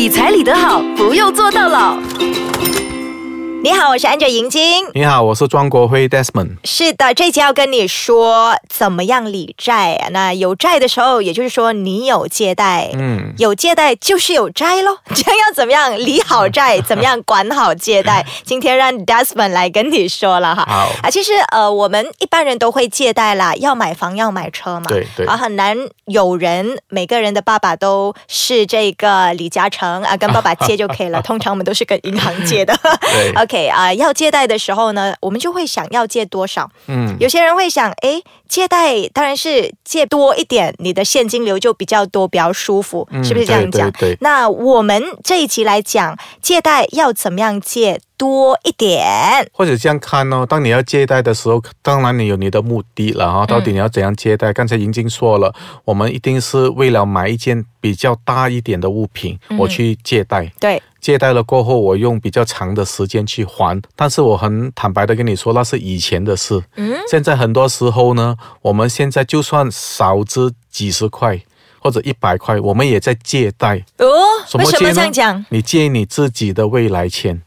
理财理得好，不用做到老。你好，我是 Angel 银晶。你好，我是庄国辉 Desmond。是的，这期要跟你说怎么样理债啊。那有债的时候，也就是说你有借贷，嗯，有借贷就是有债喽。这样要怎么样理好债？怎么样管好借贷？今天让 Desmond 来跟你说了哈。好啊，其实呃，我们一般人都会借贷啦，要买房要买车嘛。对对。啊，很难有人每个人的爸爸都是这个李嘉诚啊，跟爸爸借就可以了。通常我们都是跟银行借的。对。OK 啊，要借贷的时候呢，我们就会想要借多少。嗯，有些人会想，哎，借贷当然是借多一点，你的现金流就比较多，比较舒服，是不是这样讲？对。那我们这一集来讲，借贷要怎么样借？多一点，或者这样看哦。当你要借贷的时候，当然你有你的目的了哈。到底你要怎样借贷？刚才已经说了，我们一定是为了买一件比较大一点的物品，我去借贷。对，借贷了过后，我用比较长的时间去还。但是我很坦白的跟你说，那是以前的事。嗯，现在很多时候呢，我们现在就算少支几十块。或者一百块，我们也在借贷哦。为什么这样讲？你借你自己的未来钱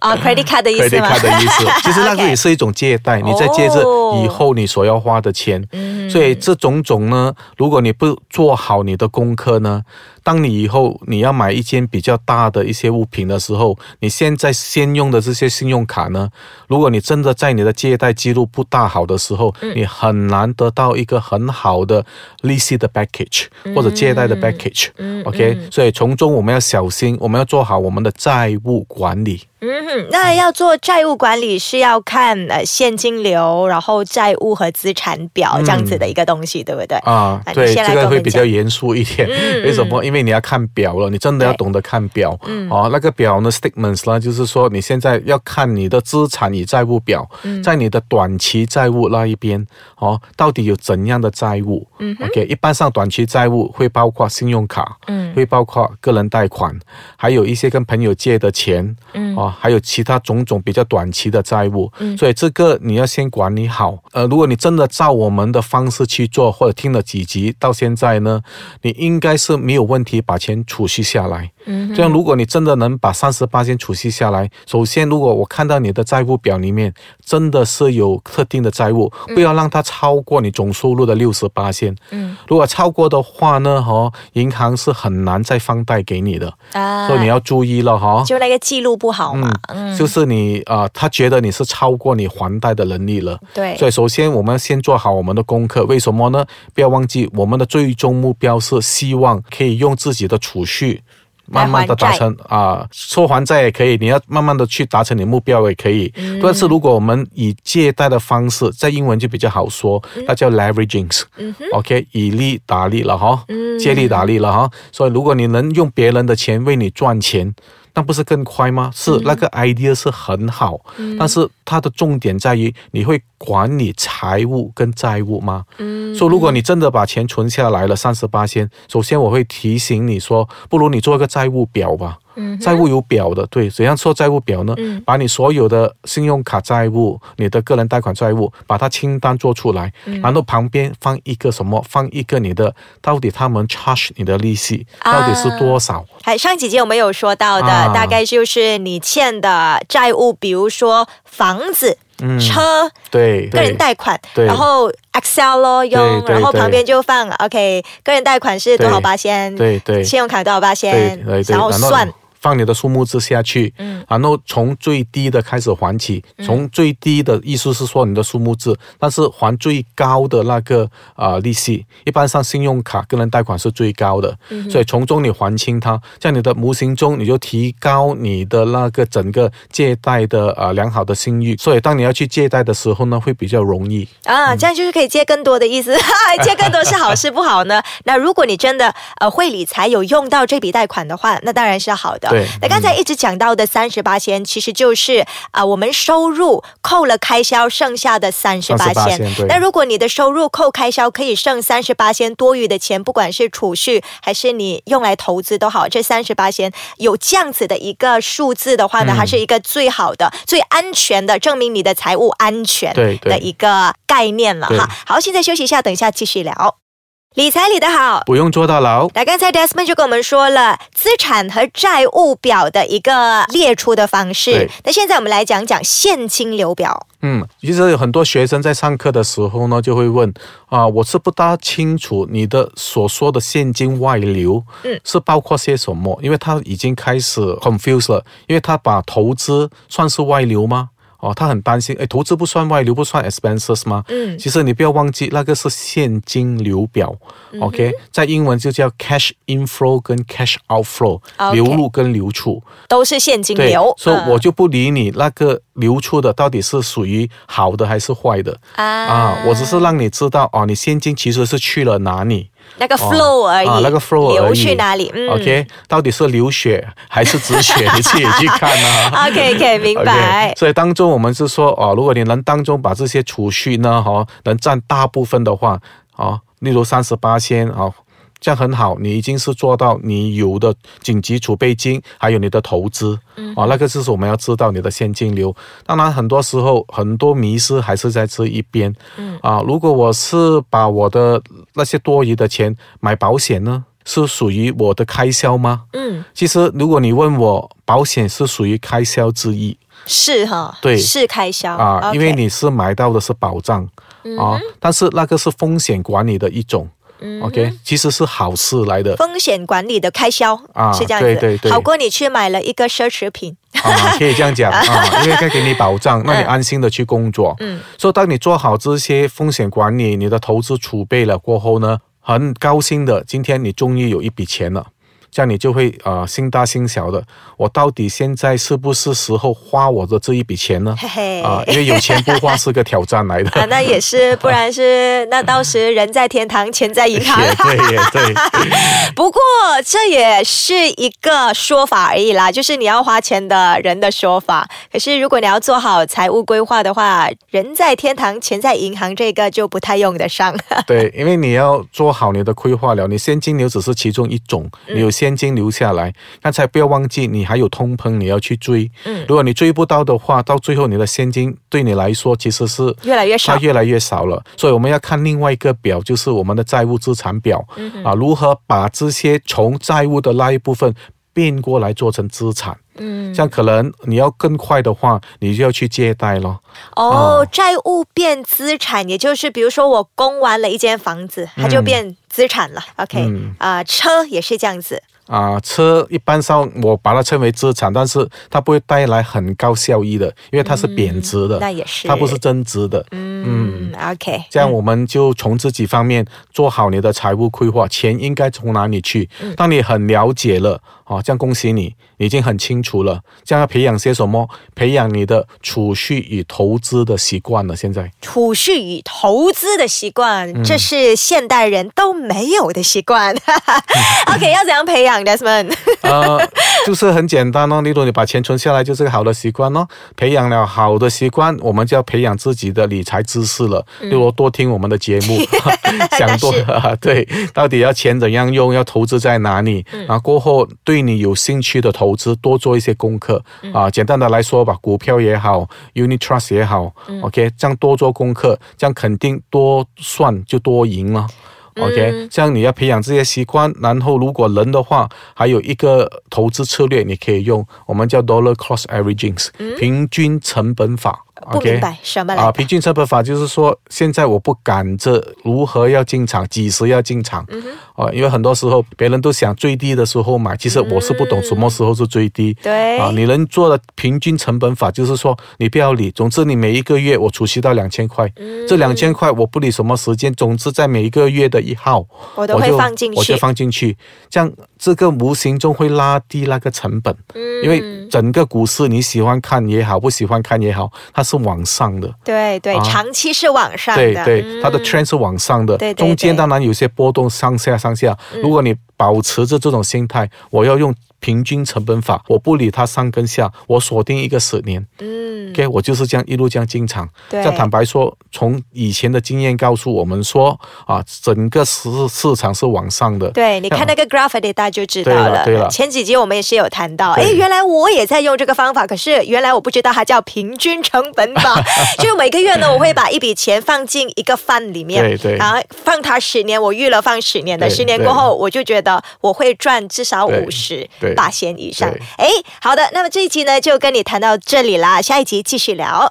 啊，credit card 的意思 credit card 的意思，其实那个也是一种借贷，你在借着以后你所要花的钱。嗯，所以这种种呢，如果你不做好你的功课呢？当你以后你要买一件比较大的一些物品的时候，你现在先用的这些信用卡呢？如果你真的在你的借贷记录不大好的时候，你很难得到一个很好的利息的 package 或者借贷的 package。OK，所以从中我们要小心，我们要做好我们的债务管理。嗯哼，那要做债务管理是要看呃现金流，然后债务和资产表这样子的一个东西，对不对？啊，对，这个会比较严肃一点。为什么？因为你要看表了，你真的要懂得看表。嗯，哦，那个表呢，statements 呢，就是说你现在要看你的资产与债务表，在你的短期债务那一边，哦，到底有怎样的债务？嗯，OK，一般上短期债务会包括信用卡，嗯，会包括个人贷款，还有一些跟朋友借的钱，嗯，哦。还有其他种种比较短期的债务，嗯所以这个你要先管理好。呃，如果你真的照我们的方式去做，或者听了几集到现在呢，你应该是没有问题把钱储蓄下来。嗯，这样如果你真的能把三十八先储蓄下来，首先如果我看到你的债务表里面真的是有特定的债务，不要让它超过你总收入的六十八先。嗯，如果超过的话呢，哈，银行是很难再放贷给你的。啊，所以你要注意了哈。就那个记录不好嘛。嗯，就是你啊，他觉得你是超过你还贷的能力了。对，所以首先我们先做好我们的功课。为什么呢？不要忘记我们的最终目标是希望可以用自己的储蓄，慢慢的达成啊，说还债也可以，你要慢慢的去达成你目标也可以。但是如果我们以借贷的方式，在英文就比较好说，那叫 leveraging。嗯 OK，以利打利了哈，借力打力了哈。所以如果你能用别人的钱为你赚钱。那不是更快吗？是那个 idea 是很好，但是它的重点在于你会管理财务跟债务吗？嗯，说如果你真的把钱存下来了三十八先，首先我会提醒你说，不如你做一个债务表吧。债务有表的，对，怎样做债务表呢？把你所有的信用卡债务、你的个人贷款债务，把它清单做出来，然后旁边放一个什么？放一个你的到底他们 charge 你的利息到底是多少？还上几节我们有说到的，大概就是你欠的债务，比如说房子、车、对个人贷款，然后 Excel 咯用，然后旁边就放 OK，个人贷款是多少八千？对对，信用卡多少八千？然后算。放你的数目字下去，嗯，然后从最低的开始还起，从最低的意思是说你的数目字，但是还最高的那个啊利息，一般上信用卡个人贷款是最高的，所以从中你还清它，在你的无形中你就提高你的那个整个借贷的啊良好的信誉，所以当你要去借贷的时候呢，会比较容易。啊，这样就是可以借更多的意思，借更多是好事不好呢？那如果你真的呃会理财，有用到这笔贷款的话，那当然是好的。对，那刚才一直讲到的三十八千，其实就是啊，我们收入扣了开销剩下的三十八千。那如果你的收入扣开销可以剩三十八千多余的钱，不管是储蓄还是你用来投资都好，这三十八千有这样子的一个数字的话呢，它是一个最好的、最安全的证明你的财务安全的一个概念了哈。好，现在休息一下，等一下继续聊。理财理得好，不用坐到牢。那刚才 Desmond 就跟我们说了资产和债务表的一个列出的方式。那现在我们来讲讲现金流表。嗯，其实有很多学生在上课的时候呢，就会问啊，我是不大清楚你的所说的现金外流，嗯，是包括些什么？因为他已经开始 confused 了，因为他把投资算是外流吗？哦，他很担心，哎，投资不算外流，不算 expenses 吗？嗯，其实你不要忘记，那个是现金流表，OK，在英文就叫 cash inflow 跟 cash outflow，流入跟流出都是现金流。所以，我就不理你那个流出的到底是属于好的还是坏的啊？啊，我只是让你知道，哦，你现金其实是去了哪里。那个 flow 而已，那个 flow 流去哪里？OK，到底是流血还是止血？你自己去看啊。OK，OK，明白。所以当中我们是说哦，如果你能当中把这些储蓄呢，哈，能占大部分的话，啊，例如三十八千啊。这样很好，你已经是做到你有的紧急储备金，还有你的投资，嗯。啊，那个就是我们要知道你的现金流。当然，很多时候很多迷失还是在这一边，嗯。啊，如果我是把我的那些多余的钱买保险呢，是属于我的开销吗？嗯，其实如果你问我，保险是属于开销之一，是哈，对，是开销。啊，因为你是买到的是保障。啊，但是那个是风险管理的一种。OK，其实是好事来的。风险管理的开销啊，是这样子，对对对，好过你去买了一个奢侈品啊，可以这样讲 啊，因为该给你保障，让你安心的去工作。嗯，所以当你做好这些风险管理，你的投资储备了过后呢，很高兴的，今天你终于有一笔钱了。这样你就会啊心大心小的，我到底现在是不是时候花我的这一笔钱呢？啊，因为有钱不花是个挑战来的。啊，那也是，不然是那到时人在天堂，钱在银行。对 对。不过这也是一个说法而已啦，就是你要花钱的人的说法。可是如果你要做好财务规划的话，人在天堂，钱在银行，这个就不太用得上。对，因为你要做好你的规划了，你现金流只是其中一种，你有。现金留下来，刚才不要忘记，你还有通膨，你要去追。嗯，如果你追不到的话，到最后你的现金对你来说其实是越来越少，越来越少了。所以我们要看另外一个表，就是我们的债务资产表。嗯啊，如何把这些从债务的那一部分变过来做成资产？嗯，像可能你要更快的话，你就要去借贷咯。哦，债务变资产，也就是比如说我供完了一间房子，它就变资产了。OK，啊，车也是这样子。啊，车一般上我把它称为资产，但是它不会带来很高效益的，因为它是贬值的，那也是，它不是增值的。嗯，OK，这样我们就从自己方面做好你的财务规划，钱应该从哪里去？当你很了解了。哦，这样恭喜你，已经很清楚了。这样要培养些什么？培养你的储蓄与投资的习惯了。现在储蓄与投资的习惯，这是现代人都没有的习惯。OK，要怎样培养，Desmond？呃，就是很简单哦。例如你把钱存下来，就是个好的习惯哦。培养了好的习惯，我们就要培养自己的理财知识了。例如多听我们的节目，想多对，到底要钱怎样用，要投资在哪里？然后过后对。你有兴趣的投资，多做一些功课啊。简单的来说吧，股票也好，Unit Trust 也好，OK，这样多做功课，这样肯定多算就多赢了。OK，这样你要培养这些习惯，然后如果能的话，还有一个投资策略你可以用，我们叫 Dollar Cost Averaging，平均成本法。不明白什么啊？平均成本法就是说，现在我不赶着如何要进场，几时要进场啊？因为很多时候别人都想最低的时候买，其实我是不懂什么时候是最低。对啊，你能做的平均成本法就是说，你不要理，总之你每一个月我储蓄到两千块，这两千块我不理什么时间，总之在每一个月的一号，我都会放进去，我就放进去，这样这个无形中会拉低那个成本。嗯，因为整个股市你喜欢看也好，不喜欢看也好，它是。往上的，对对，长期是往上的，对对，它的 trend 是往上的，对中间当然有些波动，上下上下。如果你保持着这种心态，我要用。平均成本法，我不理它上跟下，我锁定一个十年。嗯，OK，我就是这样一路这样进场。对，坦白说，从以前的经验告诉我们说，啊，整个市市场是往上的。对，你看那个 graph 的大家就知道了。对了，对了前几集我们也是有谈到，哎，原来我也在用这个方法，可是原来我不知道它叫平均成本法。就每个月呢，我会把一笔钱放进一个饭里面，对对，然后放它十年，我预了放十年的，十年过后我就觉得我会赚至少五十。对。八仙以上，哎，好的，那么这一集呢，就跟你谈到这里啦，下一集继续聊。